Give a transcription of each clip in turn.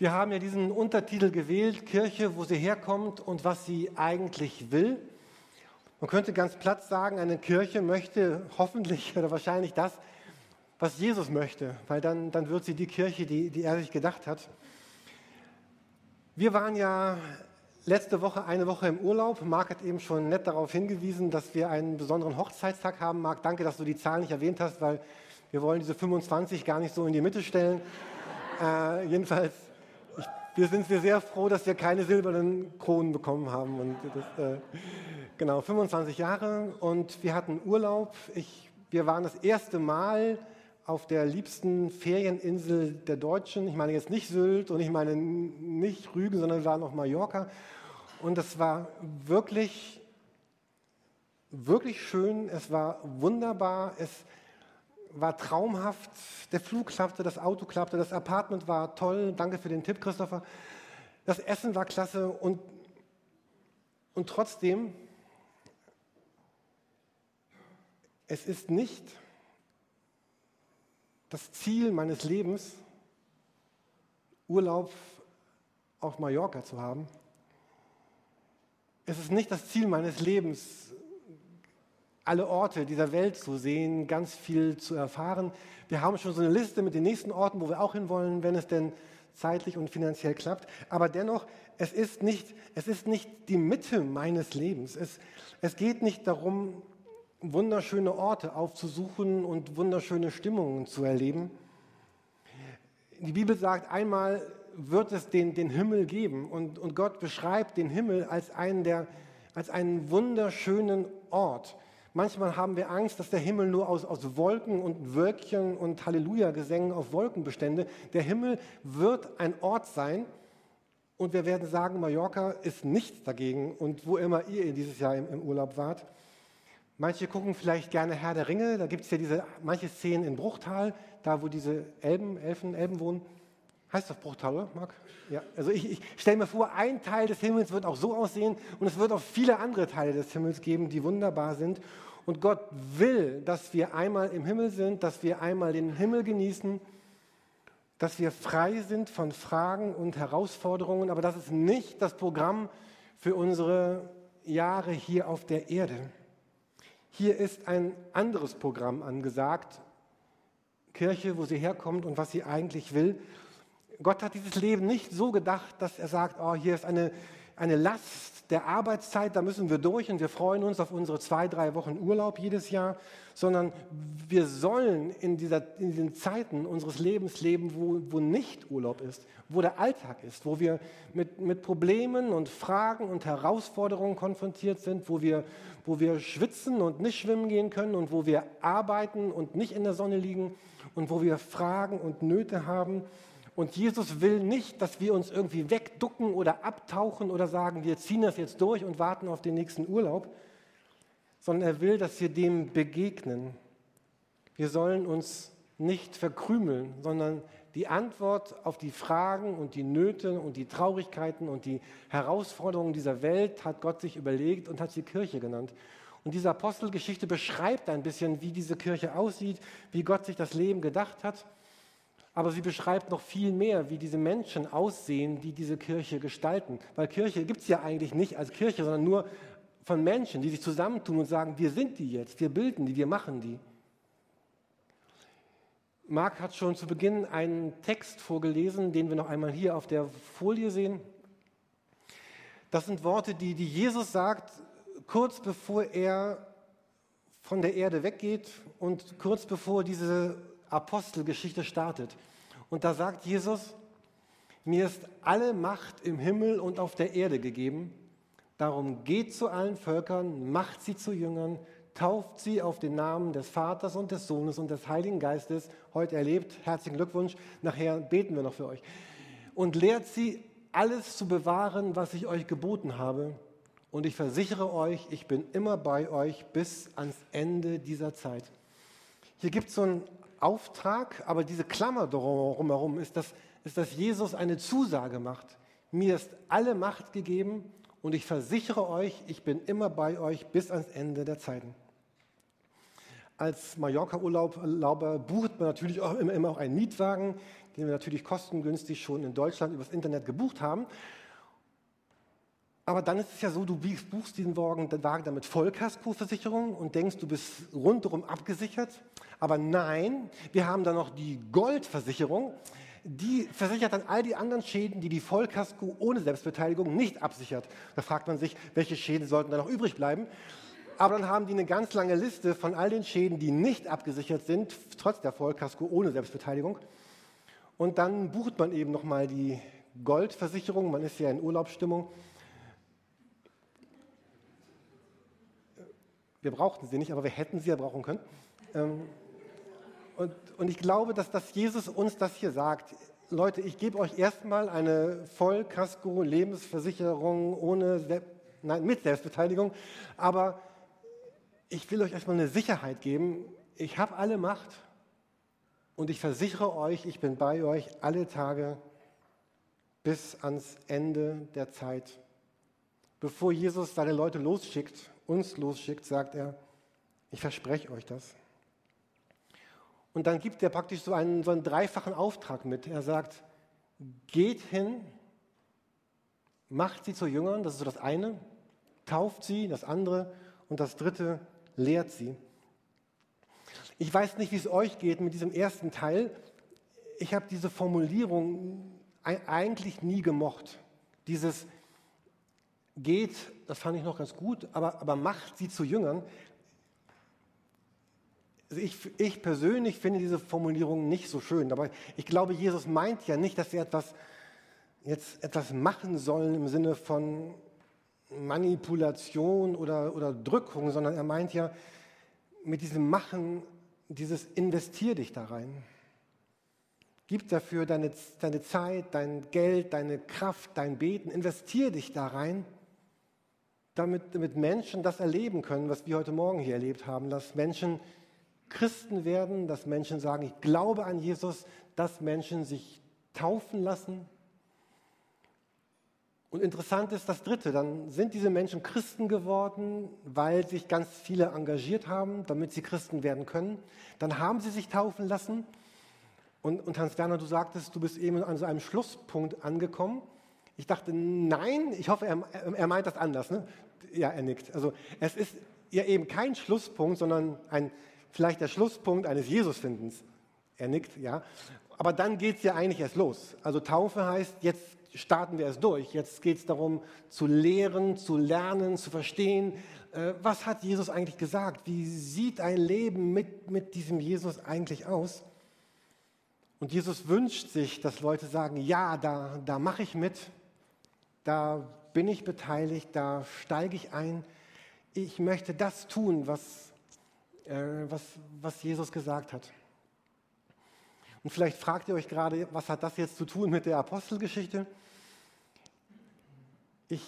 Wir haben ja diesen Untertitel gewählt, Kirche, wo sie herkommt und was sie eigentlich will. Man könnte ganz platt sagen, eine Kirche möchte hoffentlich oder wahrscheinlich das, was Jesus möchte, weil dann, dann wird sie die Kirche, die, die er sich gedacht hat. Wir waren ja letzte Woche eine Woche im Urlaub. Marc hat eben schon nett darauf hingewiesen, dass wir einen besonderen Hochzeitstag haben. Marc, danke, dass du die Zahl nicht erwähnt hast, weil wir wollen diese 25 gar nicht so in die Mitte stellen. Äh, jedenfalls wir sind sehr froh, dass wir keine silbernen Kronen bekommen haben. Und das, äh, genau, 25 Jahre und wir hatten Urlaub. Ich, wir waren das erste Mal auf der liebsten Ferieninsel der Deutschen. Ich meine jetzt nicht Sylt und ich meine nicht Rügen, sondern wir waren auf Mallorca. Und es war wirklich, wirklich schön. Es war wunderbar. Es war traumhaft. Der Flug klappte, das Auto klappte, das Apartment war toll. Danke für den Tipp, Christopher. Das Essen war klasse und, und trotzdem, es ist nicht das Ziel meines Lebens, Urlaub auf Mallorca zu haben. Es ist nicht das Ziel meines Lebens, alle Orte dieser Welt zu sehen, ganz viel zu erfahren. Wir haben schon so eine Liste mit den nächsten Orten, wo wir auch hinwollen, wenn es denn zeitlich und finanziell klappt. Aber dennoch, es ist nicht, es ist nicht die Mitte meines Lebens. Es, es geht nicht darum, wunderschöne Orte aufzusuchen und wunderschöne Stimmungen zu erleben. Die Bibel sagt, einmal wird es den, den Himmel geben und, und Gott beschreibt den Himmel als einen, der, als einen wunderschönen Ort. Manchmal haben wir Angst, dass der Himmel nur aus, aus Wolken und Wölkchen und Halleluja-Gesängen auf Wolken bestände. Der Himmel wird ein Ort sein und wir werden sagen, Mallorca ist nichts dagegen und wo immer ihr dieses Jahr im, im Urlaub wart. Manche gucken vielleicht gerne Herr der Ringe, da gibt es ja diese manche Szenen in Bruchtal, da wo diese Elben, Elfen, Elben wohnen. Heißt das Bruchtal, oder, Marc? Ja, also ich, ich stelle mir vor, ein Teil des Himmels wird auch so aussehen und es wird auch viele andere Teile des Himmels geben, die wunderbar sind. Und Gott will, dass wir einmal im Himmel sind, dass wir einmal den Himmel genießen, dass wir frei sind von Fragen und Herausforderungen. Aber das ist nicht das Programm für unsere Jahre hier auf der Erde. Hier ist ein anderes Programm angesagt. Kirche, wo sie herkommt und was sie eigentlich will. Gott hat dieses Leben nicht so gedacht, dass er sagt, oh, hier ist eine, eine Last, der Arbeitszeit, da müssen wir durch und wir freuen uns auf unsere zwei, drei Wochen Urlaub jedes Jahr, sondern wir sollen in, dieser, in diesen Zeiten unseres Lebens leben, wo, wo nicht Urlaub ist, wo der Alltag ist, wo wir mit, mit Problemen und Fragen und Herausforderungen konfrontiert sind, wo wir, wo wir schwitzen und nicht schwimmen gehen können und wo wir arbeiten und nicht in der Sonne liegen und wo wir Fragen und Nöte haben und Jesus will nicht, dass wir uns irgendwie wegducken oder abtauchen oder sagen, wir ziehen das jetzt durch und warten auf den nächsten Urlaub, sondern er will, dass wir dem begegnen. Wir sollen uns nicht verkrümeln, sondern die Antwort auf die Fragen und die Nöte und die Traurigkeiten und die Herausforderungen dieser Welt hat Gott sich überlegt und hat sie Kirche genannt. Und diese Apostelgeschichte beschreibt ein bisschen, wie diese Kirche aussieht, wie Gott sich das Leben gedacht hat aber sie beschreibt noch viel mehr, wie diese Menschen aussehen, die diese Kirche gestalten. Weil Kirche gibt es ja eigentlich nicht als Kirche, sondern nur von Menschen, die sich zusammentun und sagen, wir sind die jetzt, wir bilden die, wir machen die. Marc hat schon zu Beginn einen Text vorgelesen, den wir noch einmal hier auf der Folie sehen. Das sind Worte, die, die Jesus sagt, kurz bevor er von der Erde weggeht und kurz bevor diese Apostelgeschichte startet. Und da sagt Jesus, mir ist alle Macht im Himmel und auf der Erde gegeben. Darum geht zu allen Völkern, macht sie zu Jüngern, tauft sie auf den Namen des Vaters und des Sohnes und des Heiligen Geistes. Heute erlebt, herzlichen Glückwunsch. Nachher beten wir noch für euch. Und lehrt sie, alles zu bewahren, was ich euch geboten habe. Und ich versichere euch, ich bin immer bei euch bis ans Ende dieser Zeit. Hier gibt es so ein Auftrag, aber diese Klammer drumherum ist, dass, ist, dass Jesus eine Zusage macht. Mir ist alle Macht gegeben und ich versichere euch, ich bin immer bei euch bis ans Ende der Zeiten. Als Mallorca-Urlauber bucht man natürlich auch immer, auch einen Mietwagen. den wir natürlich kostengünstig schon in Deutschland übers Internet gebucht haben. Aber dann ist es ja so, du buchst diesen Wagen, Wagen mit Vollkaskoversicherung und denkst, du bist rundherum abgesichert. Aber nein, wir haben dann noch die Goldversicherung. Die versichert dann all die anderen Schäden, die die Vollkasko ohne Selbstbeteiligung nicht absichert. Da fragt man sich, welche Schäden sollten da noch übrig bleiben? Aber dann haben die eine ganz lange Liste von all den Schäden, die nicht abgesichert sind, trotz der Vollkasko ohne Selbstbeteiligung. Und dann bucht man eben nochmal die Goldversicherung. Man ist ja in Urlaubsstimmung Wir brauchten sie nicht, aber wir hätten sie ja brauchen können. Ähm, und, und ich glaube, dass, dass Jesus uns das hier sagt. Leute, ich gebe euch erstmal eine Vollkasko-Lebensversicherung ohne, nein, mit Selbstbeteiligung, aber ich will euch erstmal eine Sicherheit geben. Ich habe alle Macht und ich versichere euch, ich bin bei euch alle Tage bis ans Ende der Zeit. Bevor Jesus seine Leute losschickt uns losschickt, sagt er, ich verspreche euch das. Und dann gibt er praktisch so einen, so einen dreifachen Auftrag mit. Er sagt, geht hin, macht sie zu Jüngern, das ist so das eine, tauft sie, das andere und das dritte, lehrt sie. Ich weiß nicht, wie es euch geht mit diesem ersten Teil. Ich habe diese Formulierung eigentlich nie gemocht. Dieses, geht, das fand ich noch ganz gut, aber, aber macht sie zu Jüngern. Also ich, ich persönlich finde diese Formulierung nicht so schön, aber ich glaube, Jesus meint ja nicht, dass wir etwas, jetzt etwas machen sollen im Sinne von Manipulation oder, oder Drückung, sondern er meint ja mit diesem Machen, dieses investier dich da rein. Gib dafür deine, deine Zeit, dein Geld, deine Kraft, dein Beten, investier dich da rein damit, damit Menschen das erleben können, was wir heute Morgen hier erlebt haben, dass Menschen Christen werden, dass Menschen sagen, ich glaube an Jesus, dass Menschen sich taufen lassen. Und interessant ist das Dritte, dann sind diese Menschen Christen geworden, weil sich ganz viele engagiert haben, damit sie Christen werden können. Dann haben sie sich taufen lassen. Und, und Hans-Werner, du sagtest, du bist eben an so einem Schlusspunkt angekommen. Ich dachte, nein, ich hoffe, er, er meint das anders. Ne? Ja, er nickt. Also es ist ja eben kein Schlusspunkt, sondern ein, vielleicht der Schlusspunkt eines Jesusfindens. Er nickt, ja. Aber dann geht es ja eigentlich erst los. Also Taufe heißt, jetzt starten wir es durch. Jetzt geht es darum, zu lehren, zu lernen, zu verstehen, äh, was hat Jesus eigentlich gesagt? Wie sieht ein Leben mit, mit diesem Jesus eigentlich aus? Und Jesus wünscht sich, dass Leute sagen, ja, da, da mache ich mit, da bin ich beteiligt, da steige ich ein. Ich möchte das tun, was, äh, was, was Jesus gesagt hat. Und vielleicht fragt ihr euch gerade, was hat das jetzt zu tun mit der Apostelgeschichte? Ich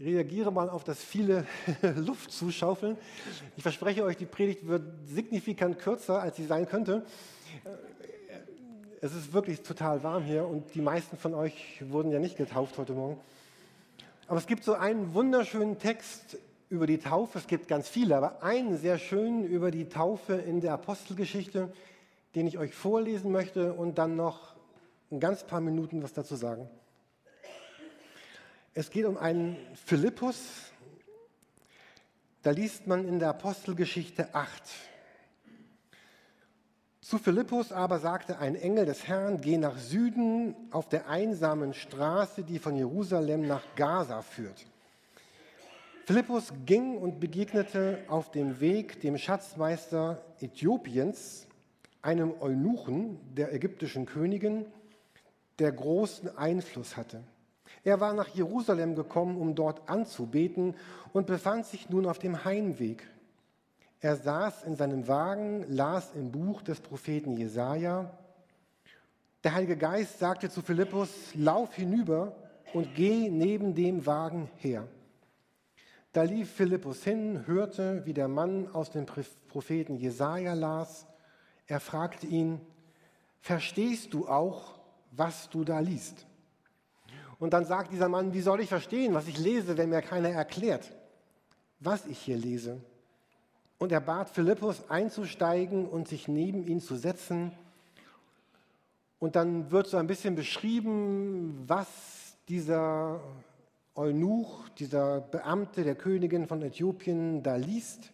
reagiere mal auf das viele Luft zuschaufeln. Ich verspreche euch, die Predigt wird signifikant kürzer, als sie sein könnte. Es ist wirklich total warm hier und die meisten von euch wurden ja nicht getauft heute Morgen. Aber es gibt so einen wunderschönen Text über die Taufe. Es gibt ganz viele, aber einen sehr schönen über die Taufe in der Apostelgeschichte, den ich euch vorlesen möchte und dann noch ein ganz paar Minuten was dazu sagen. Es geht um einen Philippus. Da liest man in der Apostelgeschichte 8. Zu Philippus aber sagte ein Engel des Herrn, geh nach Süden auf der einsamen Straße, die von Jerusalem nach Gaza führt. Philippus ging und begegnete auf dem Weg dem Schatzmeister Äthiopiens, einem Eunuchen der ägyptischen Königin, der großen Einfluss hatte. Er war nach Jerusalem gekommen, um dort anzubeten und befand sich nun auf dem Heimweg. Er saß in seinem Wagen, las im Buch des Propheten Jesaja. Der Heilige Geist sagte zu Philippus: Lauf hinüber und geh neben dem Wagen her. Da lief Philippus hin, hörte, wie der Mann aus dem Propheten Jesaja las. Er fragte ihn: Verstehst du auch, was du da liest? Und dann sagt dieser Mann: Wie soll ich verstehen, was ich lese, wenn mir keiner erklärt, was ich hier lese? Und er bat Philippus einzusteigen und sich neben ihn zu setzen. Und dann wird so ein bisschen beschrieben, was dieser Eunuch, dieser Beamte der Königin von Äthiopien da liest.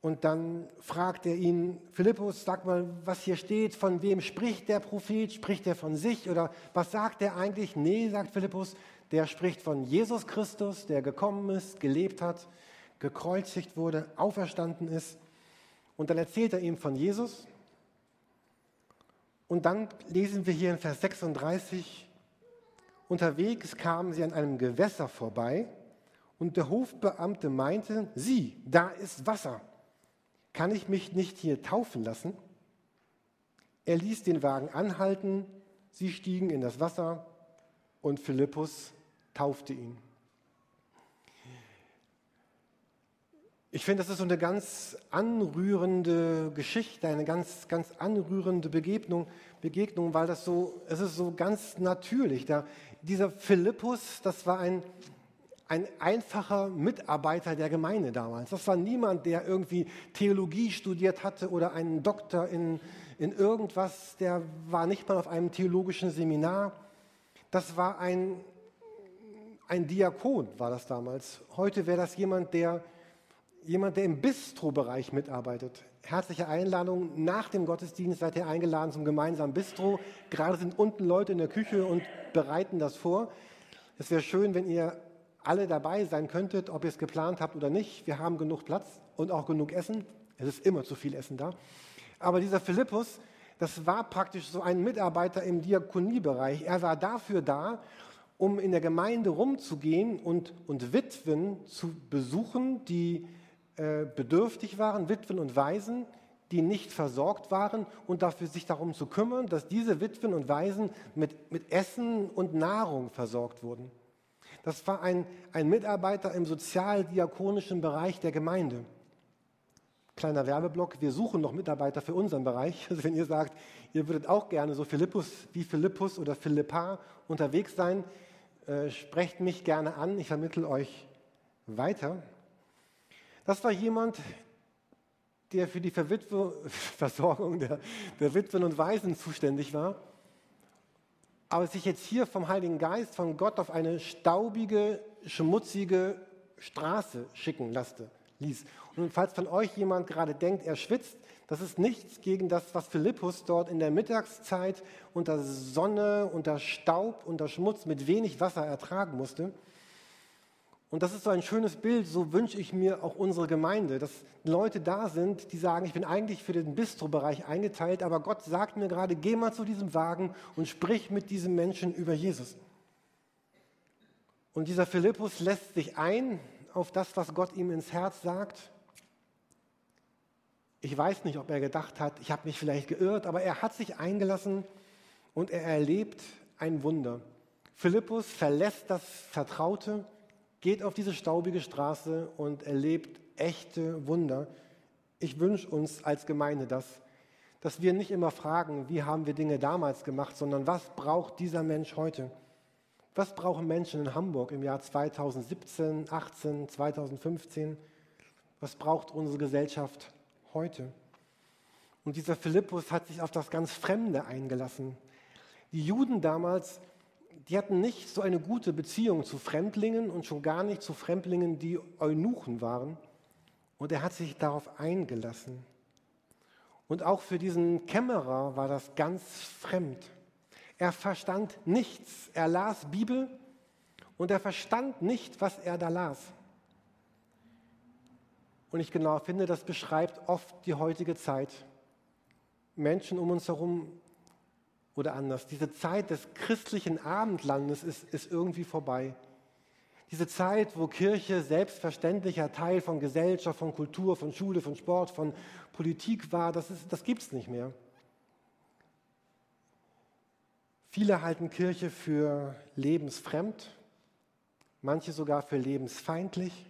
Und dann fragt er ihn, Philippus, sag mal, was hier steht, von wem spricht der Prophet? Spricht er von sich oder was sagt er eigentlich? Nee, sagt Philippus, der spricht von Jesus Christus, der gekommen ist, gelebt hat, gekreuzigt wurde, auferstanden ist. Und dann erzählt er ihm von Jesus. Und dann lesen wir hier in Vers 36, unterwegs kamen sie an einem Gewässer vorbei und der Hofbeamte meinte, sieh, da ist Wasser kann ich mich nicht hier taufen lassen? Er ließ den Wagen anhalten, sie stiegen in das Wasser und Philippus taufte ihn. Ich finde, das ist so eine ganz anrührende Geschichte, eine ganz, ganz anrührende Begegnung, Begegnung, weil das so, es ist so ganz natürlich. Da, dieser Philippus, das war ein, ein einfacher Mitarbeiter der Gemeinde damals. Das war niemand, der irgendwie Theologie studiert hatte oder einen Doktor in, in irgendwas. Der war nicht mal auf einem theologischen Seminar. Das war ein, ein Diakon, war das damals. Heute wäre das jemand, der, jemand, der im Bistro-Bereich mitarbeitet. Herzliche Einladung. Nach dem Gottesdienst seid ihr eingeladen zum gemeinsamen Bistro. Gerade sind unten Leute in der Küche und bereiten das vor. Es wäre schön, wenn ihr alle dabei sein könntet, ob ihr es geplant habt oder nicht. Wir haben genug Platz und auch genug Essen. Es ist immer zu viel Essen da. Aber dieser Philippus, das war praktisch so ein Mitarbeiter im Diakoniebereich. Er war dafür da, um in der Gemeinde rumzugehen und, und Witwen zu besuchen, die äh, bedürftig waren, Witwen und Waisen, die nicht versorgt waren und dafür sich darum zu kümmern, dass diese Witwen und Waisen mit, mit Essen und Nahrung versorgt wurden. Das war ein, ein Mitarbeiter im sozialdiakonischen Bereich der Gemeinde. Kleiner Werbeblock, wir suchen noch Mitarbeiter für unseren Bereich. Also wenn ihr sagt, ihr würdet auch gerne so Philippus wie Philippus oder Philippa unterwegs sein, äh, sprecht mich gerne an, ich vermittle euch weiter. Das war jemand, der für die Verwitwe Versorgung der, der Witwen und Waisen zuständig war aber sich jetzt hier vom Heiligen Geist, von Gott auf eine staubige, schmutzige Straße schicken lasse, ließ. Und falls von euch jemand gerade denkt, er schwitzt, das ist nichts gegen das, was Philippus dort in der Mittagszeit unter Sonne, unter Staub, unter Schmutz mit wenig Wasser ertragen musste. Und das ist so ein schönes Bild, so wünsche ich mir auch unsere Gemeinde, dass Leute da sind, die sagen, ich bin eigentlich für den Bistro-Bereich eingeteilt, aber Gott sagt mir gerade, geh mal zu diesem Wagen und sprich mit diesem Menschen über Jesus. Und dieser Philippus lässt sich ein auf das, was Gott ihm ins Herz sagt. Ich weiß nicht, ob er gedacht hat, ich habe mich vielleicht geirrt, aber er hat sich eingelassen und er erlebt ein Wunder. Philippus verlässt das Vertraute, geht auf diese staubige Straße und erlebt echte Wunder. Ich wünsche uns als Gemeinde das, dass wir nicht immer fragen, wie haben wir Dinge damals gemacht, sondern was braucht dieser Mensch heute? Was brauchen Menschen in Hamburg im Jahr 2017, 18, 2015? Was braucht unsere Gesellschaft heute? Und dieser Philippus hat sich auf das ganz Fremde eingelassen. Die Juden damals die hatten nicht so eine gute Beziehung zu Fremdlingen und schon gar nicht zu Fremdlingen, die Eunuchen waren. Und er hat sich darauf eingelassen. Und auch für diesen Kämmerer war das ganz fremd. Er verstand nichts. Er las Bibel und er verstand nicht, was er da las. Und ich genau finde, das beschreibt oft die heutige Zeit. Menschen um uns herum oder anders. Diese Zeit des christlichen Abendlandes ist, ist irgendwie vorbei. Diese Zeit, wo Kirche selbstverständlicher Teil von Gesellschaft, von Kultur, von Schule, von Sport, von Politik war, das, das gibt es nicht mehr. Viele halten Kirche für lebensfremd, manche sogar für lebensfeindlich.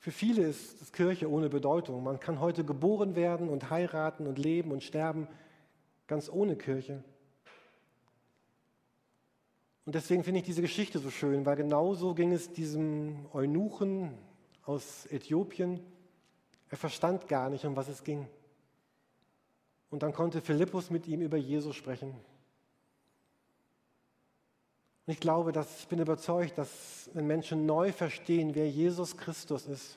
Für viele ist Kirche ohne Bedeutung. Man kann heute geboren werden und heiraten und leben und sterben ganz ohne Kirche. Und deswegen finde ich diese Geschichte so schön, weil genauso ging es diesem Eunuchen aus Äthiopien. Er verstand gar nicht, um was es ging. Und dann konnte Philippus mit ihm über Jesus sprechen. Und ich glaube, dass ich bin überzeugt, dass wenn Menschen neu verstehen, wer Jesus Christus ist,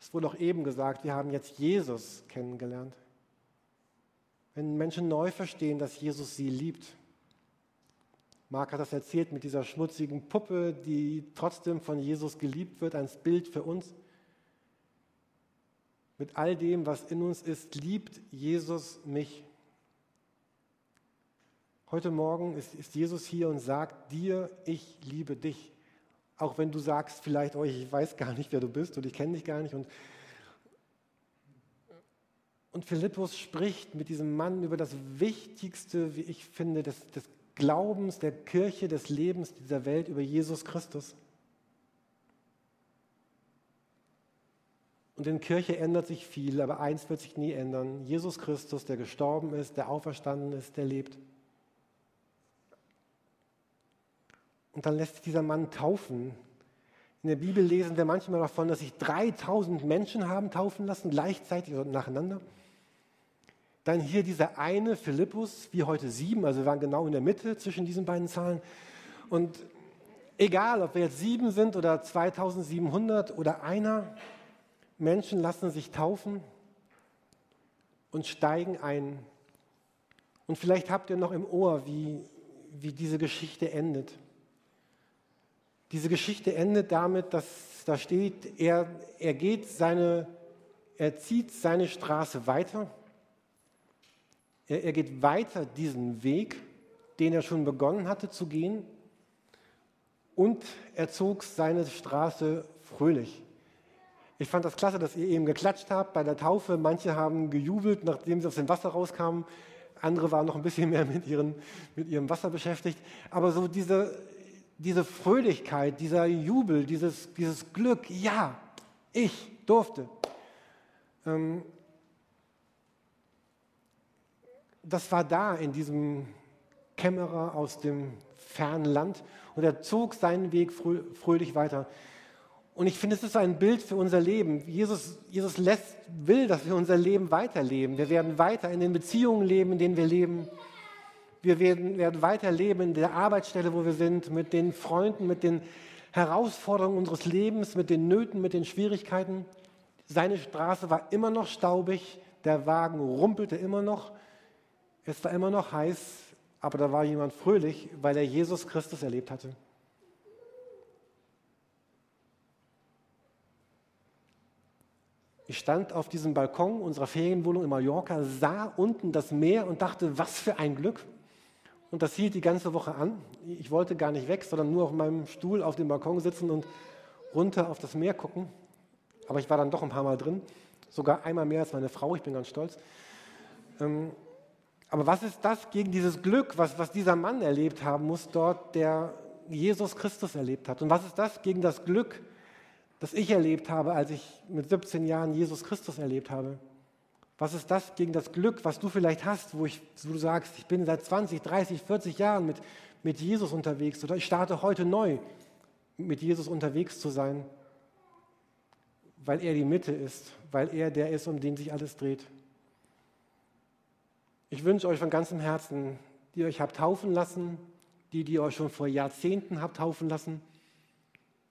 es wurde auch eben gesagt, wir haben jetzt Jesus kennengelernt. Wenn Menschen neu verstehen, dass Jesus sie liebt, Marc hat das erzählt mit dieser schmutzigen Puppe, die trotzdem von Jesus geliebt wird, ein Bild für uns. Mit all dem, was in uns ist, liebt Jesus mich. Heute Morgen ist, ist Jesus hier und sagt dir, ich liebe dich. Auch wenn du sagst vielleicht, oh, ich weiß gar nicht, wer du bist und ich kenne dich gar nicht. Und, und Philippus spricht mit diesem Mann über das Wichtigste, wie ich finde, des, des Glaubens, der Kirche, des Lebens dieser Welt, über Jesus Christus. Und in Kirche ändert sich viel, aber eins wird sich nie ändern. Jesus Christus, der gestorben ist, der auferstanden ist, der lebt. Und dann lässt sich dieser Mann taufen. In der Bibel lesen wir manchmal davon, dass sich 3000 Menschen haben taufen lassen, gleichzeitig oder nacheinander. Dann hier dieser eine Philippus, wie heute sieben, also wir waren genau in der Mitte zwischen diesen beiden Zahlen. Und egal, ob wir jetzt sieben sind oder 2700 oder einer, Menschen lassen sich taufen und steigen ein. Und vielleicht habt ihr noch im Ohr, wie, wie diese Geschichte endet. Diese Geschichte endet damit, dass da steht, er, er geht seine, er zieht seine Straße weiter. Er, er geht weiter diesen Weg, den er schon begonnen hatte zu gehen. Und er zog seine Straße fröhlich. Ich fand das klasse, dass ihr eben geklatscht habt bei der Taufe. Manche haben gejubelt, nachdem sie aus dem Wasser rauskamen. Andere waren noch ein bisschen mehr mit, ihren, mit ihrem Wasser beschäftigt. Aber so diese, diese Fröhlichkeit, dieser Jubel, dieses, dieses Glück, ja, ich durfte. Ähm, das war da in diesem Kämmerer aus dem fernen Land und er zog seinen Weg fröhlich weiter. Und ich finde, es ist ein Bild für unser Leben. Jesus, Jesus lässt, will, dass wir unser Leben weiterleben. Wir werden weiter in den Beziehungen leben, in denen wir leben. Wir werden, werden weiterleben in der Arbeitsstelle, wo wir sind, mit den Freunden, mit den Herausforderungen unseres Lebens, mit den Nöten, mit den Schwierigkeiten. Seine Straße war immer noch staubig, der Wagen rumpelte immer noch, es war immer noch heiß, aber da war jemand fröhlich, weil er Jesus Christus erlebt hatte. Ich stand auf diesem Balkon unserer Ferienwohnung in Mallorca, sah unten das Meer und dachte, was für ein Glück. Und das hielt die ganze Woche an. Ich wollte gar nicht weg, sondern nur auf meinem Stuhl auf dem Balkon sitzen und runter auf das Meer gucken. Aber ich war dann doch ein paar Mal drin, sogar einmal mehr als meine Frau, ich bin ganz stolz. Ähm, aber was ist das gegen dieses Glück, was, was dieser Mann erlebt haben muss dort, der Jesus Christus erlebt hat? Und was ist das gegen das Glück, das ich erlebt habe, als ich mit 17 Jahren Jesus Christus erlebt habe? Was ist das gegen das Glück, was du vielleicht hast, wo, ich, wo du sagst, ich bin seit 20, 30, 40 Jahren mit, mit Jesus unterwegs oder ich starte heute neu mit Jesus unterwegs zu sein, weil er die Mitte ist, weil er der ist, um den sich alles dreht. Ich wünsche euch von ganzem Herzen, die euch habt taufen lassen, die, die euch schon vor Jahrzehnten habt taufen lassen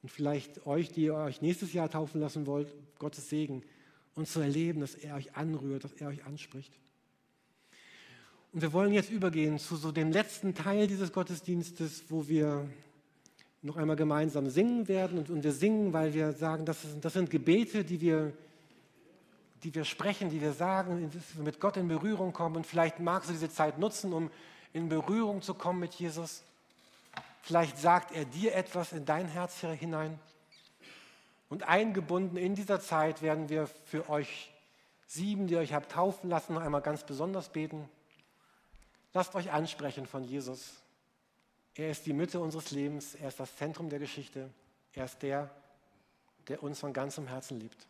und vielleicht euch, die ihr euch nächstes Jahr taufen lassen wollt, Gottes Segen und zu erleben, dass er euch anrührt, dass er euch anspricht. Und wir wollen jetzt übergehen zu so dem letzten Teil dieses Gottesdienstes, wo wir noch einmal gemeinsam singen werden. Und, wir singen, weil wir sagen, das, ist, das sind Gebete, die wir, die wir sprechen, die wir sagen, mit Gott in Berührung kommen. Und vielleicht magst du diese Zeit nutzen, um in Berührung zu kommen mit Jesus. Vielleicht sagt er dir etwas in dein Herz hinein. Und eingebunden in dieser Zeit werden wir für euch sieben, die euch habt taufen lassen, noch einmal ganz besonders beten. Lasst euch ansprechen von Jesus. Er ist die Mitte unseres Lebens, er ist das Zentrum der Geschichte, er ist der, der uns von ganzem Herzen liebt.